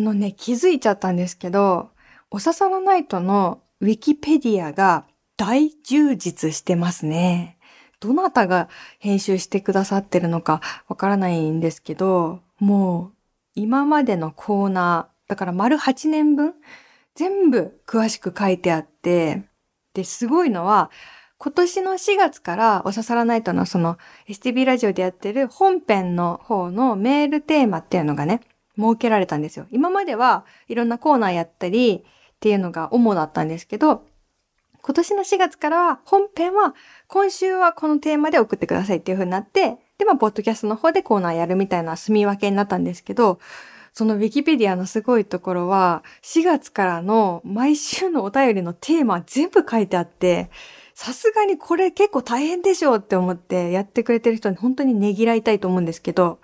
あのね、気づいちゃったんですけど、おささらナイトのウィキペディアが大充実してますね。どなたが編集してくださってるのかわからないんですけど、もう今までのコーナー、だから丸8年分全部詳しく書いてあって、で、すごいのは、今年の4月からおささらナイトのその STB ラジオでやってる本編の方のメールテーマっていうのがね、設けられたんですよ。今まではいろんなコーナーやったりっていうのが主だったんですけど、今年の4月からは本編は今週はこのテーマで送ってくださいっていう風になって、で、まあ、ポッドキャストの方でコーナーやるみたいな住み分けになったんですけど、そのウィキペディアのすごいところは、4月からの毎週のお便りのテーマ全部書いてあって、さすがにこれ結構大変でしょうって思ってやってくれてる人に本当にねぎらいたいと思うんですけど、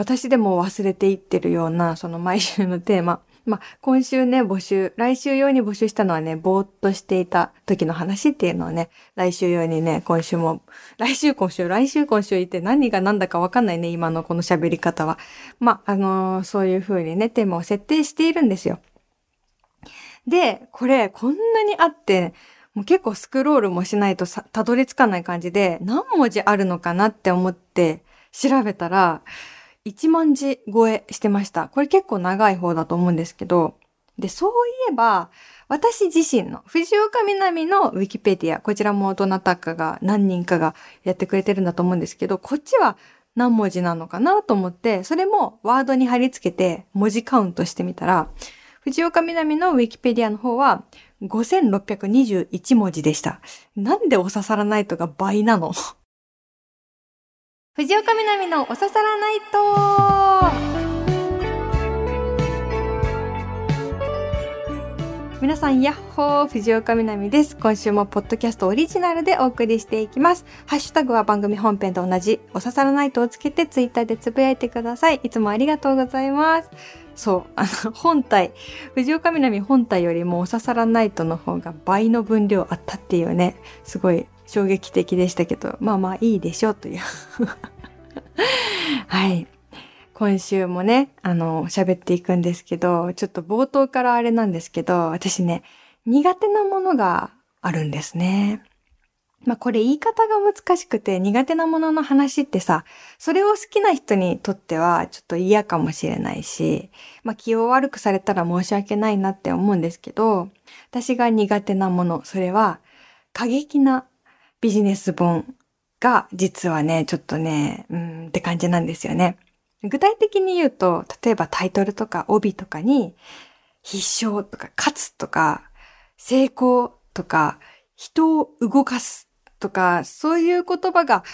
私でも忘れていってるような、その毎週のテーマ。まあ、今週ね、募集、来週用に募集したのはね、ぼーっとしていた時の話っていうのをね、来週用にね、今週も、来週今週、来週今週言って何が何だかわかんないね、今のこの喋り方は。まあ、あのー、そういう風にね、テーマを設定しているんですよ。で、これ、こんなにあって、もう結構スクロールもしないと、たどり着かない感じで、何文字あるのかなって思って調べたら、1万字超えしてました。これ結構長い方だと思うんですけど、で、そういえば、私自身の藤岡みなみのウィキペディア、こちらもどなたかが何人かがやってくれてるんだと思うんですけど、こっちは何文字なのかなと思って、それもワードに貼り付けて文字カウントしてみたら、藤岡みなみのウィキペディアの方は5621文字でした。なんでお刺さらないとが倍なの？藤岡みなみのお刺さらないと皆さん、やっほー、藤岡みなみです。今週もポッドキャストオリジナルでお送りしていきます。ハッシュタグは番組本編と同じ、お刺さらないとをつけてツイッターでつぶやいてください。いつもありがとうございます。そう、あの、本体、藤岡みなみ本体よりもお刺さらないとの方が倍の分量あったっていうね、すごい衝撃的でしたけど、まあまあいいでしょうという。はい。今週もね、あの、喋っていくんですけど、ちょっと冒頭からあれなんですけど、私ね、苦手なものがあるんですね。まあこれ言い方が難しくて苦手なものの話ってさ、それを好きな人にとってはちょっと嫌かもしれないし、まあ気を悪くされたら申し訳ないなって思うんですけど、私が苦手なもの、それは過激なビジネス本が実はね、ちょっとね、うんって感じなんですよね。具体的に言うと、例えばタイトルとか帯とかに、必勝とか勝つとか、成功とか、人を動かすとか、そういう言葉が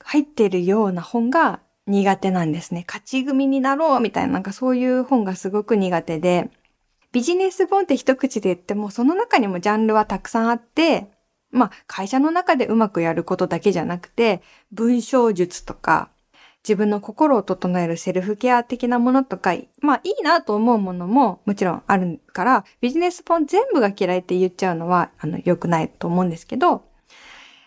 入っているような本が苦手なんですね。勝ち組になろうみたいな、なんかそういう本がすごく苦手で、ビジネス本って一口で言っても、その中にもジャンルはたくさんあって、まあ、会社の中でうまくやることだけじゃなくて、文章術とか、自分の心を整えるセルフケア的なものとか、まあいいなと思うものももちろんあるから、ビジネス本全部が嫌いって言っちゃうのは、あの、良くないと思うんですけど、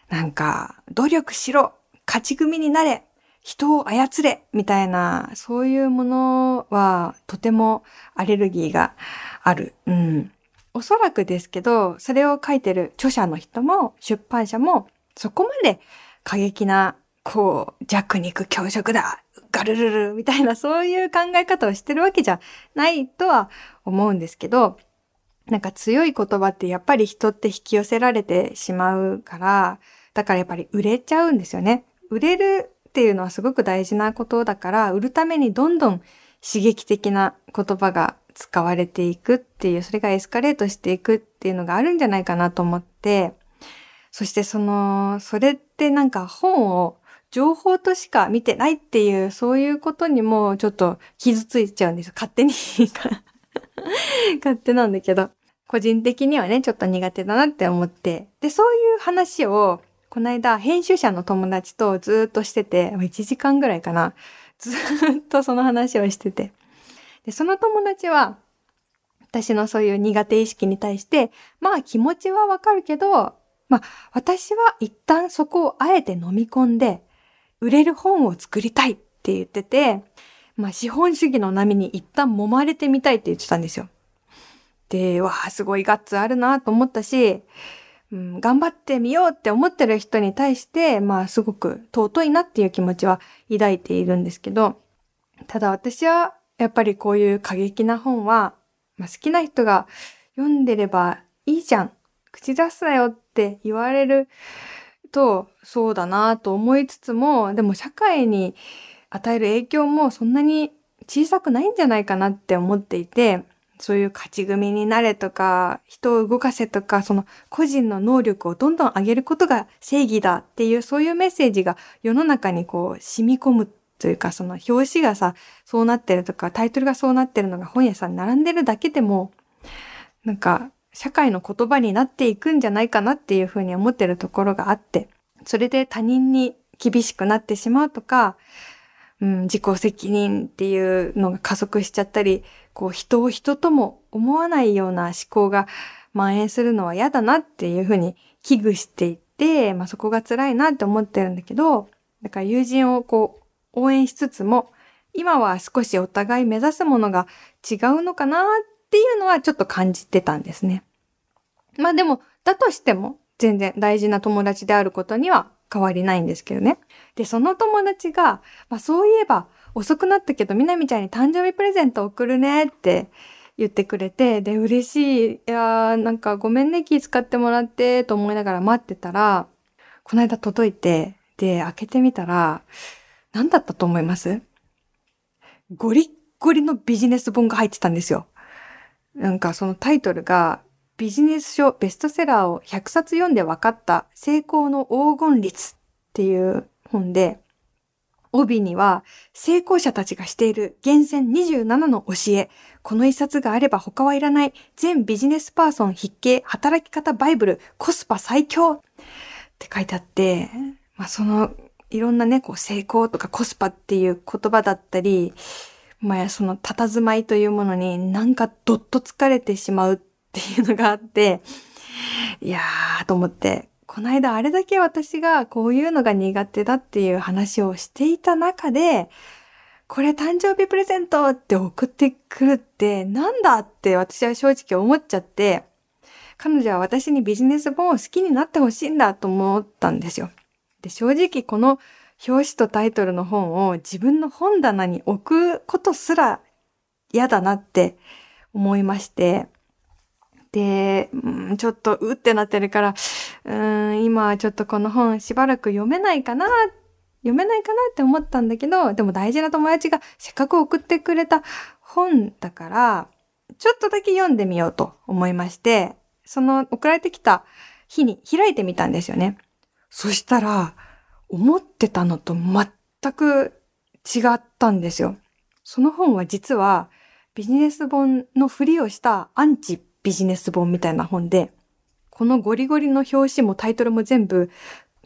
なんか、努力しろ勝ち組になれ人を操れみたいな、そういうものはとてもアレルギーがある。うん。おそらくですけど、それを書いてる著者の人も出版社もそこまで過激なこう、弱肉強食だガルルルみたいなそういう考え方をしてるわけじゃないとは思うんですけど、なんか強い言葉ってやっぱり人って引き寄せられてしまうから、だからやっぱり売れちゃうんですよね。売れるっていうのはすごく大事なことだから、売るためにどんどん刺激的な言葉が使われていくっていう、それがエスカレートしていくっていうのがあるんじゃないかなと思って、そしてその、それってなんか本を情報としか見てないっていう、そういうことにもちょっと傷ついちゃうんですよ。勝手に 勝手なんだけど。個人的にはね、ちょっと苦手だなって思って。で、そういう話を、この間、編集者の友達とずっとしてて、1時間ぐらいかな。ずっとその話をしてて。で、その友達は、私のそういう苦手意識に対して、まあ気持ちはわかるけど、まあ私は一旦そこをあえて飲み込んで、売れる本を作りたいって言ってて、まあ資本主義の波に一旦揉まれてみたいって言ってたんですよ。で、わあ、すごいガッツあるなと思ったし、うん、頑張ってみようって思ってる人に対して、まあすごく尊いなっていう気持ちは抱いているんですけど、ただ私はやっぱりこういう過激な本は、まあ、好きな人が読んでればいいじゃん。口出すなよって言われると、そうだなと思いつつも、でも社会に与える影響もそんなに小さくないんじゃないかなって思っていて、そういう勝ち組になれとか、人を動かせとか、その個人の能力をどんどん上げることが正義だっていう、そういうメッセージが世の中にこう染み込むというか、その表紙がさ、そうなってるとか、タイトルがそうなってるのが本屋さんに並んでるだけでも、なんか、社会の言葉になっていくんじゃないかなっていうふうに思ってるところがあって、それで他人に厳しくなってしまうとか、うん、自己責任っていうのが加速しちゃったり、こう人を人とも思わないような思考が蔓延するのは嫌だなっていうふうに危惧していて、まあそこが辛いなって思ってるんだけど、だから友人をこう応援しつつも、今は少しお互い目指すものが違うのかなっていうのはちょっと感じてたんですね。まあでも、だとしても全然大事な友達であることには変わりないんですけどね。で、その友達が、まあそういえば遅くなったけど、みなみちゃんに誕生日プレゼント送るねって言ってくれて、で、嬉しい。いやー、なんかごめんね、気使ってもらって、と思いながら待ってたら、この間届いて、で、開けてみたら、何だったと思います？ゴリッゴリのビジネス本が入ってたんですよ。なんかそのタイトルが、ビジネス書ベストセラーを100冊読んで分かった成功の黄金率っていう本で、帯には成功者たちがしている厳選27の教え、この一冊があれば他はいらない全ビジネスパーソン筆記働き方バイブルコスパ最強って書いてあって、まあそのいろんなね、こう成功とかコスパっていう言葉だったり、まあその佇まいというものになんかどっと疲れてしまうっていうのがあって、いやーと思って、この間あれだけ私がこういうのが苦手だっていう話をしていた中で、これ誕生日プレゼントって送ってくるってなんだって私は正直思っちゃって、彼女は私にビジネス本を好きになってほしいんだと思ったんですよ。で、正直この表紙とタイトルの本を自分の本棚に置くことすら嫌だなって思いまして、で、うん、ちょっとうってなってるから、うん、今ちょっとこの本しばらく読めないかな、読めないかなって思ったんだけど、でも大事な友達がせっかく送ってくれた本だから、ちょっとだけ読んでみようと思いまして、その送られてきた日に開いてみたんですよね。そしたら、思ってたのと全く違ったんですよ。その本は実はビジネス本のふりをしたアンチビジネス本みたいな本で、このゴリゴリの表紙もタイトルも全部、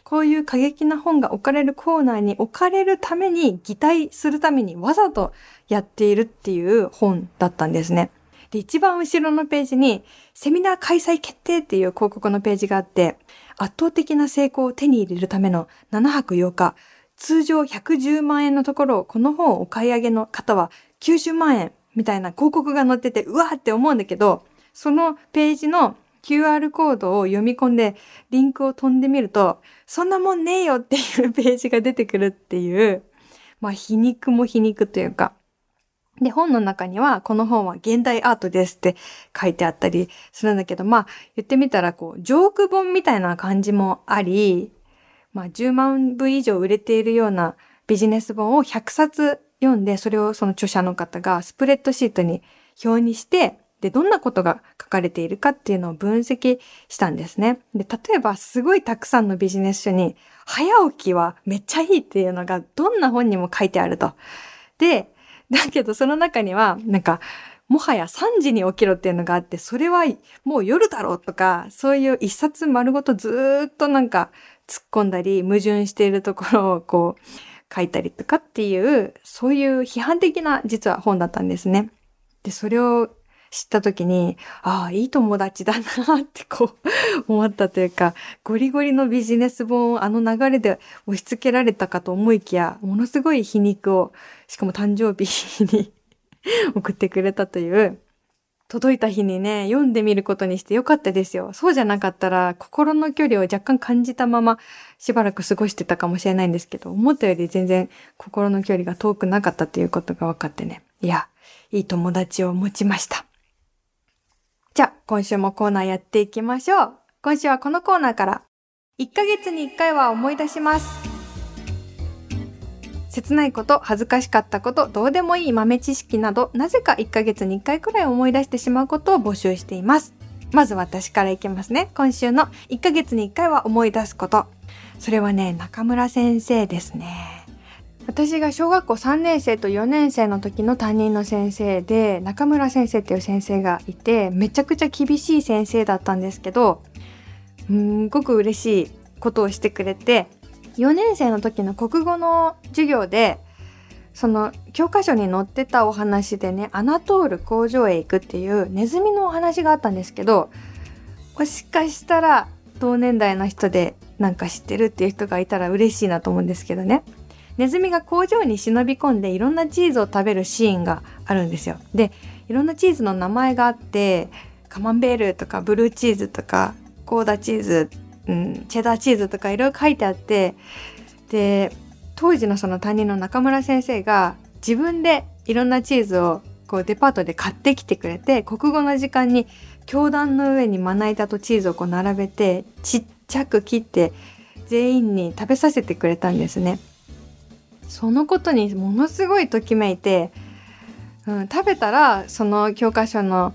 こういう過激な本が置かれるコーナーに置かれるために、擬態するためにわざとやっているっていう本だったんですね。で、一番後ろのページに、セミナー開催決定っていう広告のページがあって、圧倒的な成功を手に入れるための7泊8日、通常110万円のところをこの本をお買い上げの方は90万円みたいな広告が載ってて、うわーって思うんだけど、そのページの QR コードを読み込んでリンクを飛んでみると、そんなもんねえよっていうページが出てくるっていう、まあ皮肉も皮肉というか、で、本の中には、この本は現代アートですって書いてあったりするんだけど、まあ、言ってみたら、こう、ジョーク本みたいな感じもあり、まあ、10万部以上売れているようなビジネス本を100冊読んで、それをその著者の方がスプレッドシートに表にして、で、どんなことが書かれているかっていうのを分析したんですね。で、例えば、すごいたくさんのビジネス書に、早起きはめっちゃいいっていうのが、どんな本にも書いてあると。で、だけどその中には、なんか、もはや3時に起きろっていうのがあって、それはもう夜だろうとか、そういう一冊丸ごとずっとなんか突っ込んだり、矛盾しているところをこう書いたりとかっていう、そういう批判的な実は本だったんですね。で、それを知った時に、ああ、いい友達だなってこう 思ったというか、ゴリゴリのビジネス本をあの流れで押し付けられたかと思いきや、ものすごい皮肉を、しかも誕生日に 送ってくれたという、届いた日にね、読んでみることにしてよかったですよ。そうじゃなかったら、心の距離を若干感じたまま、しばらく過ごしてたかもしれないんですけど、思ったより全然心の距離が遠くなかったということが分かってね。いや、いい友達を持ちました。じゃあ、今週もコーナーやっていきましょう。今週はこのコーナーから、1ヶ月に1回は思い出します。切ないこと、恥ずかしかったこと、どうでもいい豆知識など、なぜか1ヶ月に1回くらい思い出してしまうことを募集しています。まず私からいきますね。今週の1ヶ月に1回は思い出すこと。それはね、中村先生ですね。私が小学校3年生と4年生の時の担任の先生で、中村先生っていう先生がいて、めちゃくちゃ厳しい先生だったんですけど、すんごく嬉しいことをしてくれて、4年生の時の国語の授業でその教科書に載ってたお話でねアナトール工場へ行くっていうネズミのお話があったんですけどもしかしたら同年代の人でなんか知ってるっていう人がいたら嬉しいなと思うんですけどね。ネズミが工場に忍び込んでいろんなチーズを食べるシーンがあるんですよでいろんなチーズの名前があってカマンベールとかブルーチーズとかコーダチーズうん、チェダーチーズとかいろいろ書いてあってで当時のその担任の中村先生が自分でいろんなチーズをこうデパートで買ってきてくれて国語の時間に教壇の上にまな板とチーズをこう並べてちっちゃく切って全員に食べさせてくれたんですね。そのことにものすごいときめいて、うん、食べたらその教科書の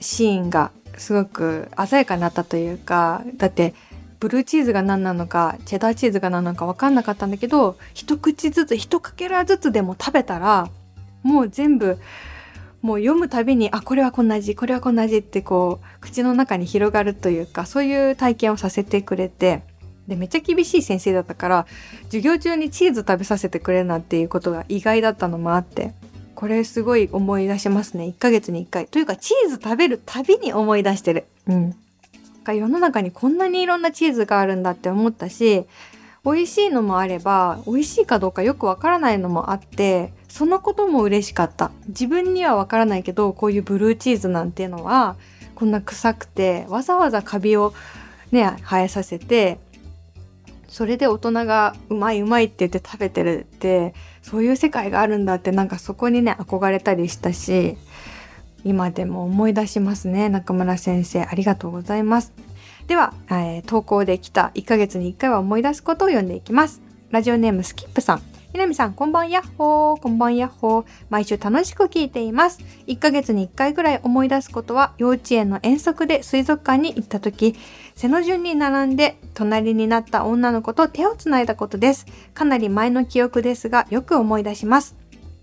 シーンがすごく鮮やかになったというかだってブルーチーズが何なのかチェダーチーズが何なのか分かんなかったんだけど一口ずつ一かけらずつでも食べたらもう全部もう読むたびにあこれはこんな味これはこんな味ってこう口の中に広がるというかそういう体験をさせてくれてでめっちゃ厳しい先生だったから授業中にチーズ食べさせてくれるなんていうことが意外だったのもあってこれすごい思い出しますね。1ヶ月に1回。というか、チーズ食べるたびに思い出してる。うん。世の中にこんなにいろんなチーズがあるんだって思ったし、美味しいのもあれば、美味しいかどうかよくわからないのもあって、そのことも嬉しかった。自分にはわからないけど、こういうブルーチーズなんていうのは、こんな臭くて、わざわざカビをね、生えさせて、それで大人がうまいうまいって言って食べてるってそういう世界があるんだってなんかそこにね憧れたりしたし今でも思い出しますね中村先生ありがとうございますでは、えー、投稿できた1ヶ月に1回は思い出すことを読んでいきますラジオネームスキップさんひなみさん、こんばんやっほー。こんばんやっほー。毎週楽しく聞いています。1ヶ月に1回ぐらい思い出すことは、幼稚園の遠足で水族館に行った時、背の順に並んで隣になった女の子と手をつないだことです。かなり前の記憶ですが、よく思い出します。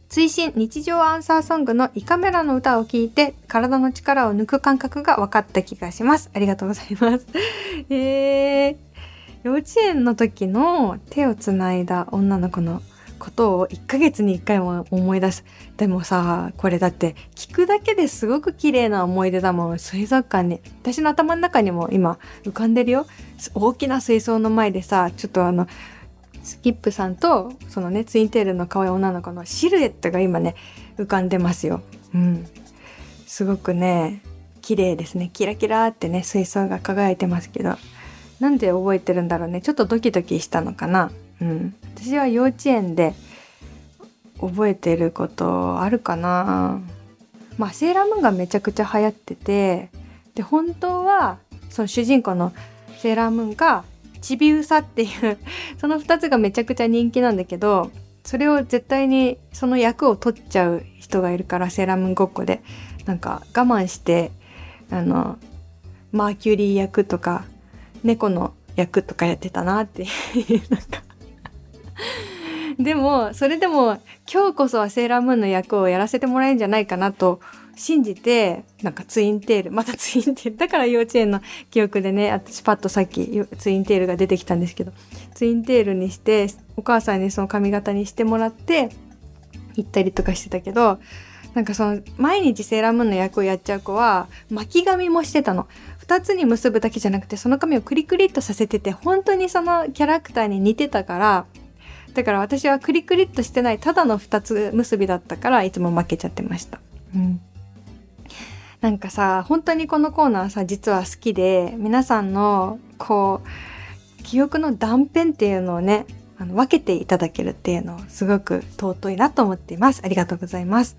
追伸日常アンサーソングの胃カメラの歌を聴いて体の力を抜く感覚が分かった気がします。ありがとうございます。えー、幼稚園の時の手をつないだ女の子のことを1ヶ月に1回も思い出す。でもさ、これだって聞くだけですごく綺麗な思い出だもん。水族館に。私の頭の中にも今浮かんでるよ。大きな水槽の前でさ、ちょっとあの、スキップさんとそのねツインテールの可愛い女の子のシルエットが今ね浮かんでますよ。うん。すごくね綺麗ですね。キラキラってね水槽が輝いてますけど。なんで覚えてるんだろうね。ちょっとドキドキしたのかな。うん、私は幼稚園で覚えてることあるかな。まあセーラームーンがめちゃくちゃ流行っててで本当はその主人公のセーラームーンがちびうさっていうその2つがめちゃくちゃ人気なんだけどそれを絶対にその役を取っちゃう人がいるからセーラームーンごっこで。なんか我慢してあのマーキュリー役とか猫の役とかやってたなってなんか でもそれでも今日こそはセーラームーンの役をやらせてもらえるんじゃないかなと信じてなんかツインテールまたツインテールだから幼稚園の記憶でね私パッとさっきツインテールが出てきたんですけどツインテールにしてお母さんにその髪型にしてもらって行ったりとかしてたけどなんかその毎日セーラームーンの役をやっちゃう子は巻き髪もしてたの。二つに結ぶだけじゃなくてその髪をクリクリっとさせてて本当にそのキャラクターに似てたからだから私はクリクリっとしてないただの二つ結びだったからいつも負けちゃってました。うん。なんかさ、本当にこのコーナーさ、実は好きで、皆さんの、こう、記憶の断片っていうのをね、あの分けていただけるっていうのをすごく尊いなと思っています。ありがとうございます。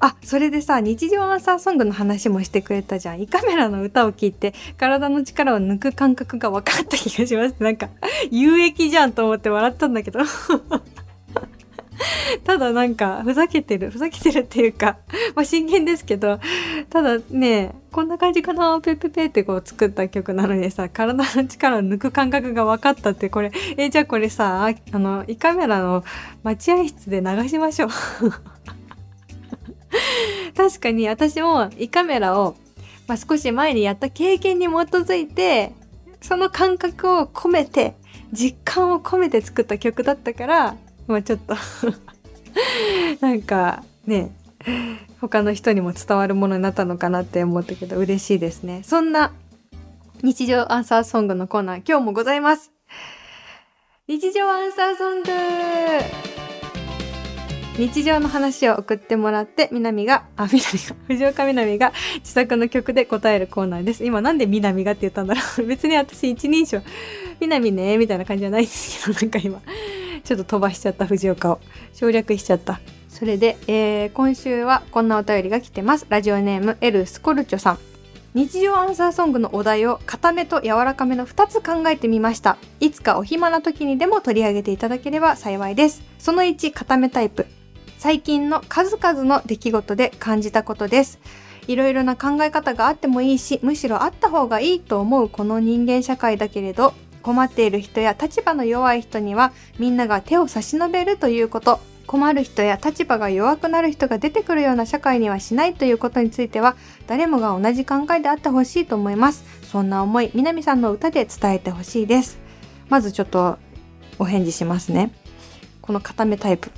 あ、それでさ、日常アンサーソングの話もしてくれたじゃん。胃カメラの歌を聴いて、体の力を抜く感覚が分かった気がします。なんか、有益じゃんと思って笑ったんだけど。ただなんか、ふざけてる。ふざけてるっていうか、まあ真剣ですけど、ただね、こんな感じかな、ペペペってこう作った曲なのにさ、体の力を抜く感覚が分かったって、これ、え、じゃあこれさ、あの、胃カメラの待合室で流しましょう。確かに私も胃カメラを、まあ、少し前にやった経験に基づいて、その感覚を込めて、実感を込めて作った曲だったから、まあちょっと なんかね、他の人にも伝わるものになったのかなって思ったけど嬉しいですね。そんな日常アンサーソングのコーナー今日もございます。日常アンサーソング日常の話を送ってもらって、みなみが、あ、みなみが、藤岡みなみが自作の曲で答えるコーナーです。今なんでみなみがって言ったんだろう 別に私一人称、みなみね、みたいな感じじゃないんですけど、なんか今、ちょっと飛ばしちゃった藤岡を。省略しちゃった。それで、えー、今週はこんなお便りが来てます。ラジオネーム、エル・スコルチョさん。日常アンサーソングのお題を固めと柔らかめの2つ考えてみました。いつかお暇な時にでも取り上げていただければ幸いです。その1、固めタイプ。最近の数々の出来事で感じたことです。いろいろな考え方があってもいいし、むしろあった方がいいと思うこの人間社会だけれど、困っている人や立場の弱い人にはみんなが手を差し伸べるということ。困る人や立場が弱くなる人が出てくるような社会にはしないということについては誰もが同じ考えであってほしいと思います。そんな思い、南さんの歌で伝えてほしいです。まずちょっとお返事しますね。この固めタイプ。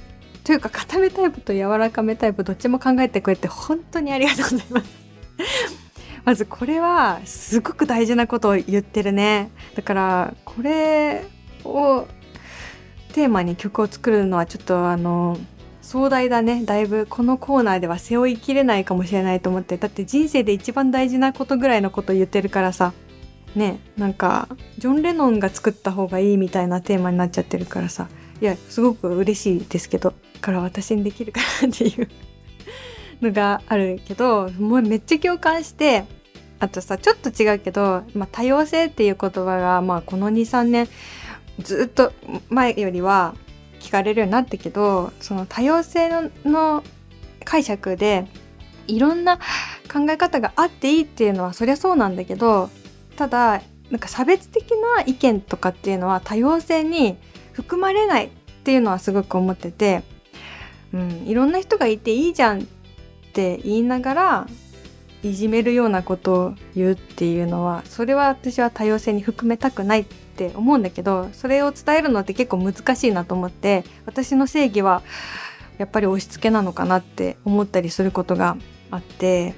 というか固めタイプと柔らかめタイプどっちも考えてくれて本当にありがとうございます。まずこれはすごく大事なことを言ってるね。だからこれをテーマに曲を作るのはちょっとあの壮大だね。だいぶこのコーナーでは背負いきれないかもしれないと思って。だって人生で一番大事なことぐらいのこと言ってるからさ。ね、なんかジョン・レノンが作った方がいいみたいなテーマになっちゃってるからさ。いや、すごく嬉しいですけど。から私にできるかなっていうのがあるけど、もうめっちゃ共感して、あとさ、ちょっと違うけど、まあ、多様性っていう言葉が、まあ、この2、3年、ずっと前よりは聞かれるようになったけど、その多様性の解釈で、いろんな考え方があっていいっていうのはそりゃそうなんだけど、ただ、なんか差別的な意見とかっていうのは多様性に含まれないっていうのはすごく思ってて、うん、いろんな人がいていいじゃんって言いながらいじめるようなことを言うっていうのはそれは私は多様性に含めたくないって思うんだけどそれを伝えるのって結構難しいなと思って私の正義はやっぱり押し付けなのかなって思ったりすることがあって、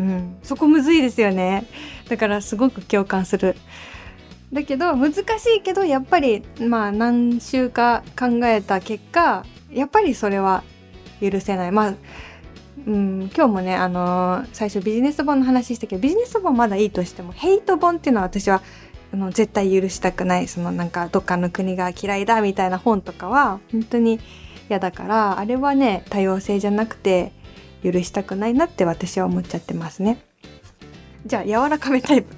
うん、そこむずいですよねだからすごく共感する。だけど難しいけどやっぱりまあ何週か考えた結果やっぱりそれは許せない。まあうん、今日もね、あのー、最初ビジネス本の話したけどビジネス本まだいいとしてもヘイト本っていうのは私はあの絶対許したくない。そのなんかどっかの国が嫌いだみたいな本とかは本当に嫌だからあれはね多様性じゃなくて許したくないなって私は思っちゃってますね。じゃあ柔らかめタイプ。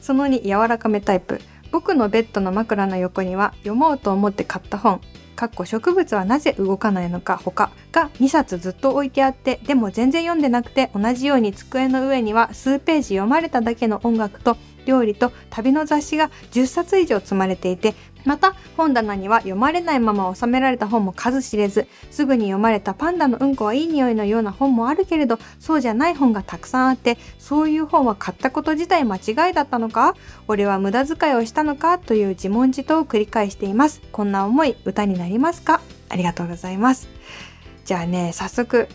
その2柔らかめタイプ。僕のベッドの枕の横には読もうと思って買った本かっこ植物はなぜ動かないのか他が2冊ずっと置いてあってでも全然読んでなくて同じように机の上には数ページ読まれただけの音楽と料理と旅の雑誌が10冊以上積まれていてまた本棚には読まれないまま収められた本も数知れずすぐに読まれたパンダのうんこはいい匂いのような本もあるけれどそうじゃない本がたくさんあってそういう本は買ったこと自体間違いだったのか？俺は無駄遣いをしたのか？という自問自答を繰り返しています。こんな思い歌になりますか？ありがとうございます。じゃあね早速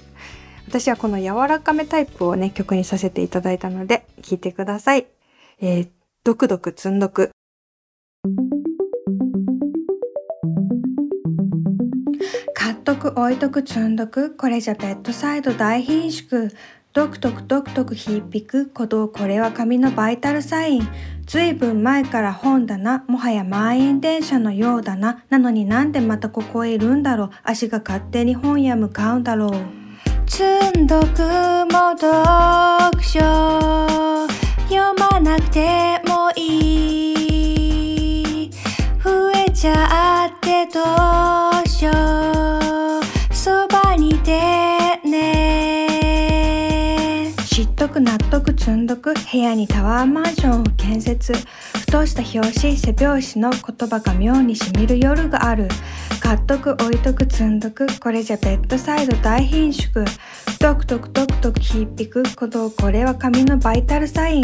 私はこの柔らかめタイプをね、曲にさせていただいたので、聴いてください。えー、ドクドク積んどく。とく置いとく積んどく、これじゃベッドサイド大貧縮。ドクドクドクドクひっぴく鼓動これは紙のバイタルサイン。ずいぶん前から本だなもはや満員電車のようだな。なのになんでまたここへいるんだろう。足が勝手に本屋向かうんだろう。積んどくも読書。読まなくてもいい。増えちゃってどうしよう得積んどく部屋にタワーマンションを建設。ふとした表紙背表紙の言葉が妙にしみる夜がある。買っとく置いとく積んどく。これじゃベッドサイド大貧縮トクトクトクトクひっぴく。ことこれは紙のバイタルサイン。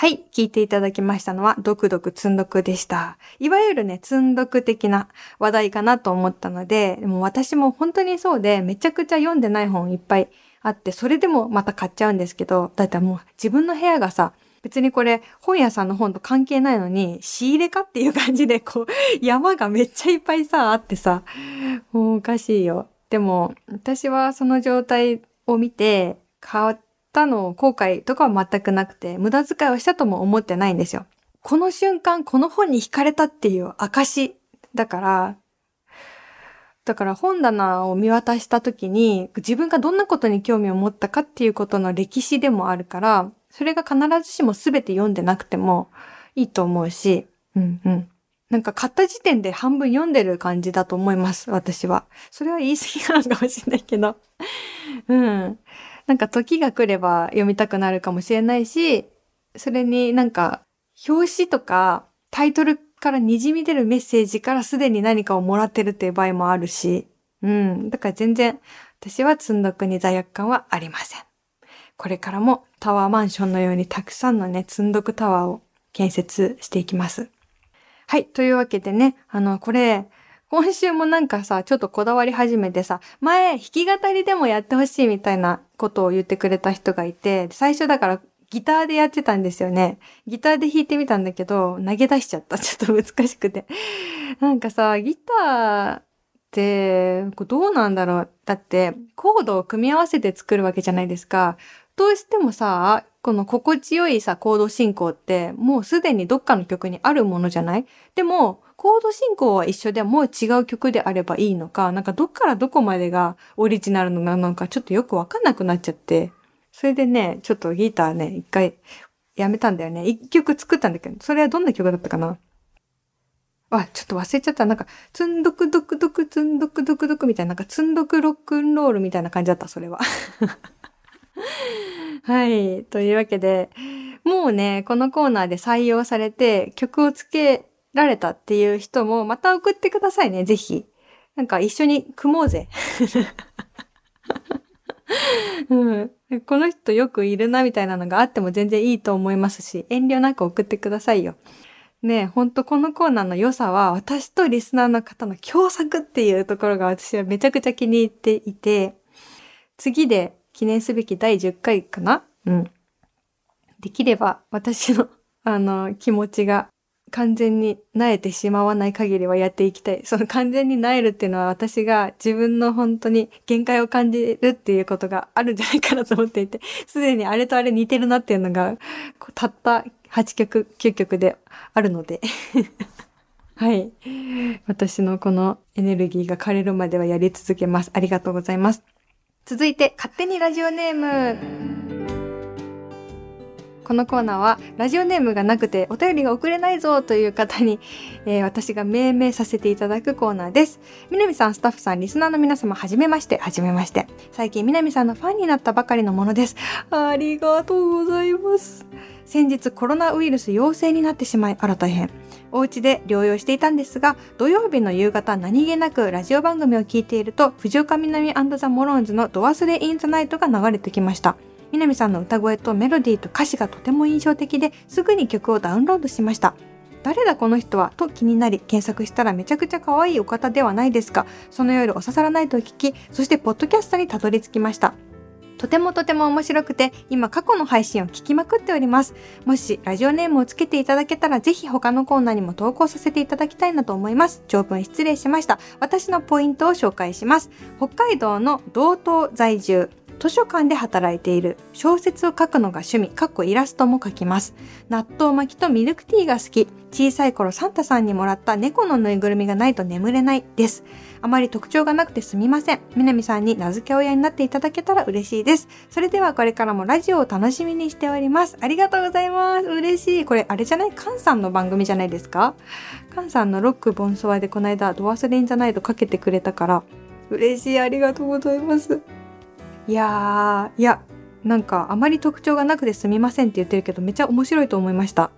はい、聞いていただきましたのは、ドクドク積んどくでした。いわゆるね、積んどく的な話題かなと思ったので、でも私も本当にそうで、めちゃくちゃ読んでない本いっぱいあって、それでもまた買っちゃうんですけど、だいたいもう自分の部屋がさ、別にこれ本屋さんの本と関係ないのに、仕入れかっていう感じで、こう、山がめっちゃいっぱいさ、あってさ、もうおかしいよ。でも、私はその状態を見て、買ったの後悔とかは全くなくて、無駄遣いをしたとも思ってないんですよ。この瞬間、この本に惹かれたっていう証だから、だから本棚を見渡した時に自分がどんなことに興味を持ったかっていうことの歴史でもあるから、それが必ずしも全て読んでなくてもいいと思うし、うんうん。なんか買った時点で半分読んでる感じだと思います、私は。それは言い過ぎなのかもしれないけど。うん。なんか時が来れば読みたくなるかもしれないし、それになんか表紙とかタイトルから滲み出るメッセージからすでに何かをもらってるっていう場合もあるし、うん。だから全然私は積んどくに罪悪感はありません。これからもタワーマンションのようにたくさんのね、積んどくタワーを建設していきます。はい。というわけでね、あの、これ、今週もなんかさ、ちょっとこだわり始めてさ、前、弾き語りでもやってほしいみたいなことを言ってくれた人がいて、最初だからギターでやってたんですよね。ギターで弾いてみたんだけど、投げ出しちゃった。ちょっと難しくて。なんかさ、ギターって、どうなんだろう。だって、コードを組み合わせて作るわけじゃないですか。どうしてもさ、この心地よいさ、コード進行って、もうすでにどっかの曲にあるものじゃない？でも、コード進行は一緒でもう違う曲であればいいのか、なんかどっからどこまでがオリジナルのなのかちょっとよくわかんなくなっちゃって。それでね、ちょっとギターね、一回やめたんだよね。一曲作ったんだけど、それはどんな曲だったかな？あ、ちょっと忘れちゃった。なんか、つんどくどくどくつんどくどくどくみたいな、なんかつんどくロックンロールみたいな感じだった、それは。はい。というわけで、もうね、このコーナーで採用されて曲をつけられたっていう人もまた送ってくださいね、ぜひ。なんか一緒に組もうぜ。うん。この人よくいるなみたいなのがあっても全然いいと思いますし、遠慮なく送ってくださいよ。ねえほんとこのコーナーの良さは私とリスナーの方の共作っていうところが私はめちゃくちゃ気に入っていて、次で記念すべき第10回かな？うん。できれば私のあの気持ちが完全に萎えてしまわない限りはやっていきたい。その完全に萎えるっていうのは私が自分の本当に限界を感じるっていうことがあるんじゃないかなと思っていて、すでにあれとあれ似てるなっていうのが、たった8曲、9曲であるので。はい。私のこのエネルギーが枯れるまではやり続けます。ありがとうございます。続いて、勝手にラジオネーム。このコーナーはラジオネームがなくてお便りが送れないぞという方に、えー、私が命名させていただくコーナーです。南さん、スタッフさん、リスナーの皆様、はじめまして、はじめまして。最近南さんのファンになったばかりのものです。ありがとうございます。先日コロナウイルス陽性になってしまい、あら大変。お家で療養していたんですが、土曜日の夕方何気なくラジオ番組を聞いていると、藤岡南ザ・モロンズのドアスレ・イン・ザ・ナイトが流れてきました。南さんの歌声とメロディーと歌詞がとても印象的ですぐに曲をダウンロードしました。誰だこの人はと気になり検索したらめちゃくちゃ可愛いお方ではないですか？その夜お刺さらないと聞きそしてポッドキャストにたどり着きましたとてもとても面白くて、今過去の配信を聞きまくっております。もしラジオネームをつけていただけたら、ぜひ他のコーナーにも投稿させていただきたいなと思います。長文失礼しました。私のポイントを紹介します。北海道の道東在住、図書館で働いている小説を書くのが趣味、かっこイラストも書きます。納豆巻きとミルクティーが好き。小さい頃サンタさんにもらった猫のぬいぐるみがないと眠れないです。あまり特徴がなくてすみません。みなみさんに名付け親になっていただけたら嬉しいです。それではこれからもラジオを楽しみにしております。ありがとうございます。嬉しい。これあれじゃない？カンさんの番組じゃないですか？カンさんのロックボンソワでこの間ドワスレンじゃない？とかけてくれたから嬉しい。ありがとうございます。いやー、いや、なんかあまり特徴がなくてすみませんって言ってるけどめっちゃ面白いと思いました。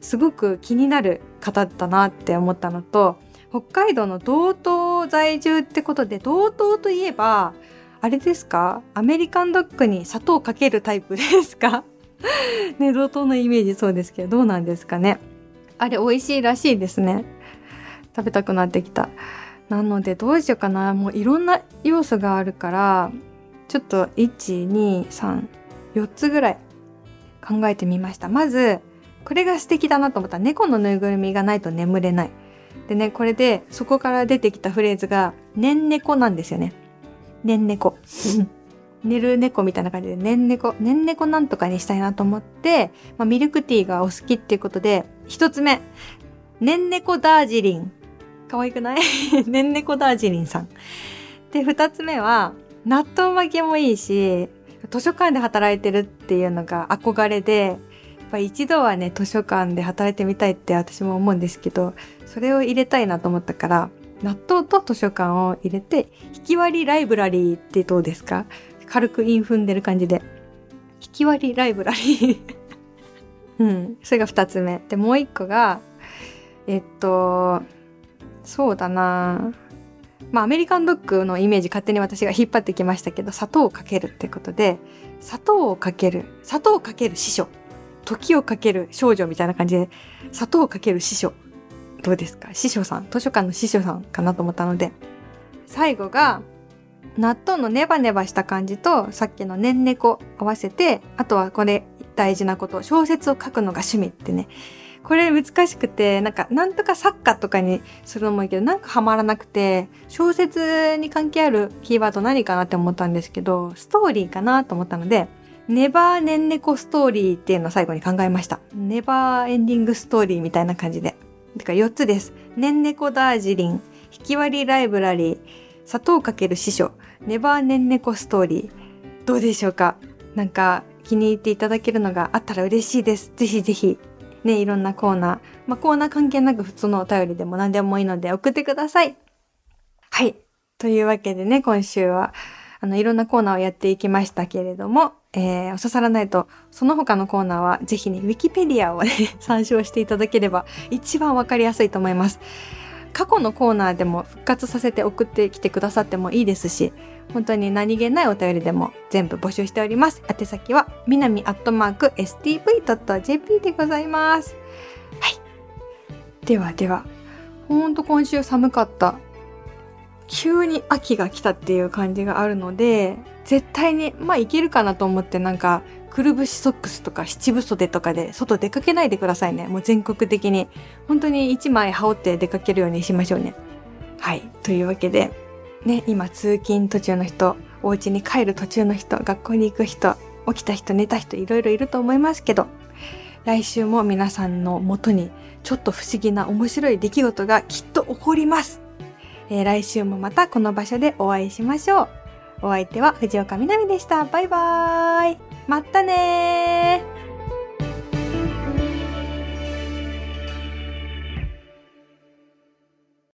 すごく気になる方だなって思ったのと、北海道の道東在住ってことで、道東といえば、あれですか？アメリカンドッグに砂糖かけるタイプですか？ね、道東のイメージそうですけど、どうなんですかね？あれ美味しいらしいですね。食べたくなってきた。なのでどうしようかな。もういろんな要素があるから、ちょっと1、2、3、4つぐらい考えてみました。まず、これが素敵だなと思った猫のぬいぐるみがないと眠れない。でね、これでそこから出てきたフレーズが、ねん猫なんですよね。ねん猫。寝る猫みたいな感じで、ねん猫、ねん猫なんとかにしたいなと思って、まあ、ミルクティーがお好きっていうことで、一つ目、ねん猫ダージリン。可愛くない？ねん猫ダージリンさん。で、二つ目は、納豆巻きもいいし、図書館で働いてるっていうのが憧れで、やっぱ一度はね、図書館で働いてみたいって私も思うんですけど、それを入れたいなと思ったから、納豆と図書館を入れて、引き割りライブラリーってどうですか？軽くイン踏んでる感じで。引き割りライブラリー うん。それが二つ目。で、もう一個が、えっと、そうだなまあアメリカンドッグのイメージ勝手に私が引っ張ってきましたけど、砂糖をかけるってことで、砂糖をかける、砂糖をかける師匠、時をかける少女みたいな感じで、砂糖をかける師匠、どうですか？師匠さん、図書館の師匠さんかなと思ったので、最後が、納豆のネバネバした感じと、さっきのねんねこ合わせて、あとはこれ大事なこと、小説を書くのが趣味ってね、これ難しくて、なんか、なんとか作家とかにするのもいいけど、なんかハマらなくて、小説に関係あるキーワード何かなって思ったんですけど、ストーリーかなと思ったので、ネバーネンネコストーリーっていうのを最後に考えました。ネバーエンディングストーリーみたいな感じで。てか4つです。ネンネコダージリン、引き割りライブラリー、砂糖かける師匠、ネバーネンネコストーリー。どうでしょうか？なんか気に入っていただけるのがあったら嬉しいです。ぜひぜひね、いろんなコーナー、まあ、コーナー関係なく普通のお便りでも何でもいいので送ってください。はい。というわけでね、今週は、あの、いろんなコーナーをやっていきましたけれども、えー、お刺さらないと、その他のコーナーはぜひね、ウィキペディアをね、参照していただければ一番わかりやすいと思います。過去のコーナーでも復活させて送ってきてくださってもいいですし、本当に何気ないお便りでも全部募集しております。宛先は、みなみアットマーク stv.jp でございます。はい。ではでは、ほんと今週寒かった。急に秋が来たっていう感じがあるので、絶対に、まあいけるかなと思ってなんか、くるぶしソックスとか七分袖とかで外出かけないでくださいね。もう全国的に。本当に一枚羽織って出かけるようにしましょうね。はい。というわけで、ね、今通勤途中の人、お家に帰る途中の人、学校に行く人、起きた人、寝た人、いろいろいると思いますけど、来週も皆さんのもとにちょっと不思議な面白い出来事がきっと起こります。えー、来週もまたこの場所でお会いしましょう。お相手は藤岡みなみでした。バイバーイ。またねー。